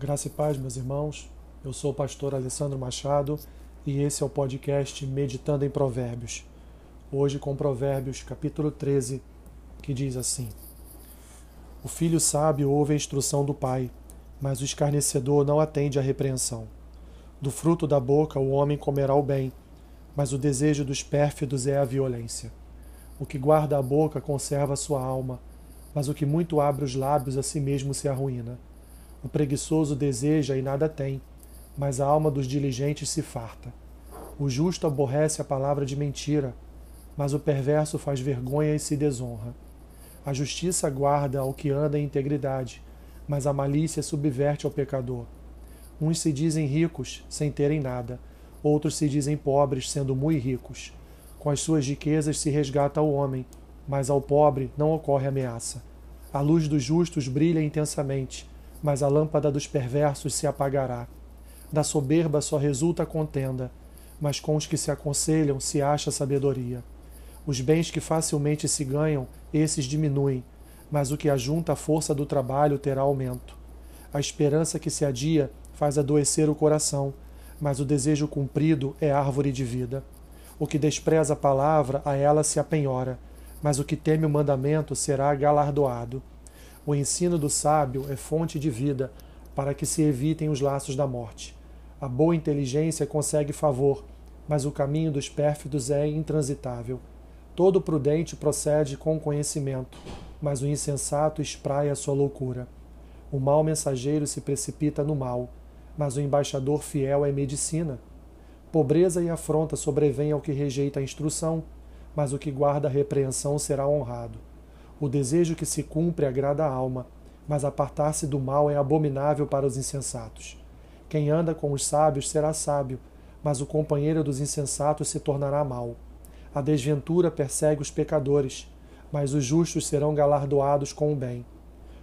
Graça e paz, meus irmãos. Eu sou o pastor Alessandro Machado e esse é o podcast Meditando em Provérbios. Hoje com Provérbios, capítulo 13, que diz assim: O filho sábio ouve a instrução do pai, mas o escarnecedor não atende à repreensão. Do fruto da boca o homem comerá o bem, mas o desejo dos pérfidos é a violência. O que guarda a boca conserva a sua alma, mas o que muito abre os lábios a si mesmo se arruína. O preguiçoso deseja e nada tem, mas a alma dos diligentes se farta. O justo aborrece a palavra de mentira, mas o perverso faz vergonha e se desonra. A justiça guarda ao que anda em integridade, mas a malícia subverte ao pecador. Uns se dizem ricos, sem terem nada, outros se dizem pobres, sendo muito ricos. Com as suas riquezas se resgata o homem, mas ao pobre não ocorre ameaça. A luz dos justos brilha intensamente, mas a lâmpada dos perversos se apagará. Da soberba só resulta contenda, mas com os que se aconselham se acha sabedoria. Os bens que facilmente se ganham, esses diminuem, mas o que ajunta a força do trabalho terá aumento. A esperança que se adia faz adoecer o coração, mas o desejo cumprido é árvore de vida. O que despreza a palavra, a ela se apenhora, mas o que teme o mandamento será galardoado. O ensino do sábio é fonte de vida, para que se evitem os laços da morte. A boa inteligência consegue favor, mas o caminho dos pérfidos é intransitável. Todo prudente procede com conhecimento, mas o insensato espraia sua loucura. O mau mensageiro se precipita no mal, mas o embaixador fiel é medicina. Pobreza e afronta sobrevêm ao que rejeita a instrução, mas o que guarda a repreensão será honrado. O desejo que se cumpre agrada a alma, mas apartar-se do mal é abominável para os insensatos. Quem anda com os sábios será sábio, mas o companheiro dos insensatos se tornará mau. A desventura persegue os pecadores, mas os justos serão galardoados com o bem.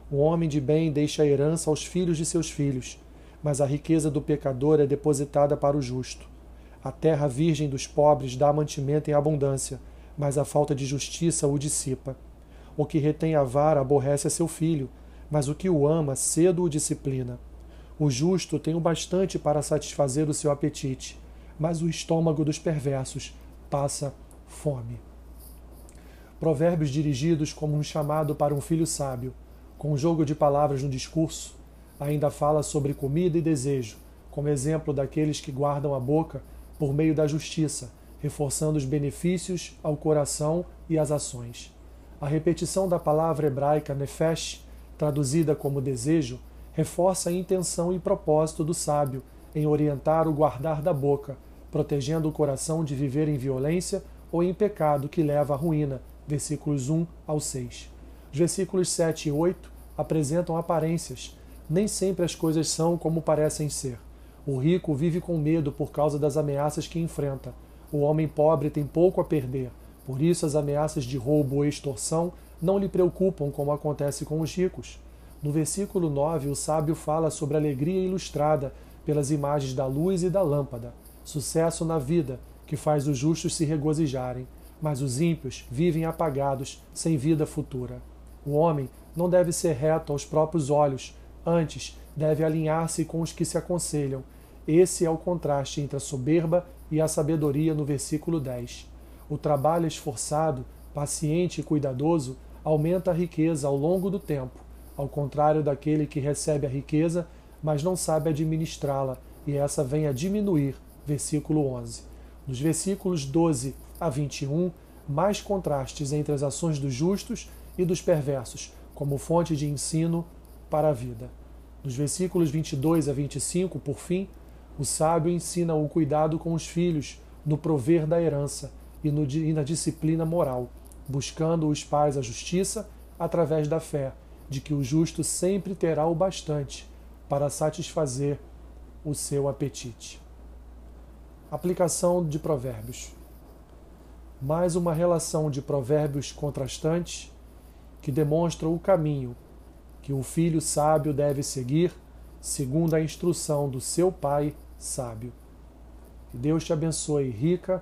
O homem de bem deixa a herança aos filhos de seus filhos, mas a riqueza do pecador é depositada para o justo. A terra virgem dos pobres dá mantimento em abundância, mas a falta de justiça o dissipa. O que retém a vara aborrece a seu filho, mas o que o ama cedo o disciplina. O justo tem o bastante para satisfazer o seu apetite, mas o estômago dos perversos passa fome. Provérbios dirigidos como um chamado para um filho sábio, com um jogo de palavras no discurso, ainda fala sobre comida e desejo, como exemplo daqueles que guardam a boca por meio da justiça, reforçando os benefícios ao coração e às ações. A repetição da palavra hebraica nefesh, traduzida como desejo, reforça a intenção e propósito do sábio em orientar o guardar da boca, protegendo o coração de viver em violência ou em pecado que leva à ruína. Versículos 1 ao 6. Os versículos 7 e 8 apresentam aparências. Nem sempre as coisas são como parecem ser. O rico vive com medo por causa das ameaças que enfrenta. O homem pobre tem pouco a perder por isso, as ameaças de roubo ou extorsão não lhe preocupam como acontece com os ricos. No versículo 9, o sábio fala sobre a alegria ilustrada pelas imagens da luz e da lâmpada, sucesso na vida, que faz os justos se regozijarem, mas os ímpios vivem apagados, sem vida futura. O homem não deve ser reto aos próprios olhos, antes deve alinhar-se com os que se aconselham. Esse é o contraste entre a soberba e a sabedoria no versículo 10. O trabalho esforçado, paciente e cuidadoso aumenta a riqueza ao longo do tempo, ao contrário daquele que recebe a riqueza, mas não sabe administrá-la, e essa vem a diminuir. Versículo 11. Nos versículos 12 a 21, mais contrastes entre as ações dos justos e dos perversos, como fonte de ensino para a vida. Nos versículos 22 a 25, por fim, o sábio ensina o cuidado com os filhos, no prover da herança, e, no, e na disciplina moral, buscando os pais a justiça através da fé, de que o justo sempre terá o bastante para satisfazer o seu apetite. Aplicação de Provérbios. Mais uma relação de provérbios contrastantes que demonstram o caminho que o filho sábio deve seguir segundo a instrução do seu pai sábio. Que Deus te abençoe rica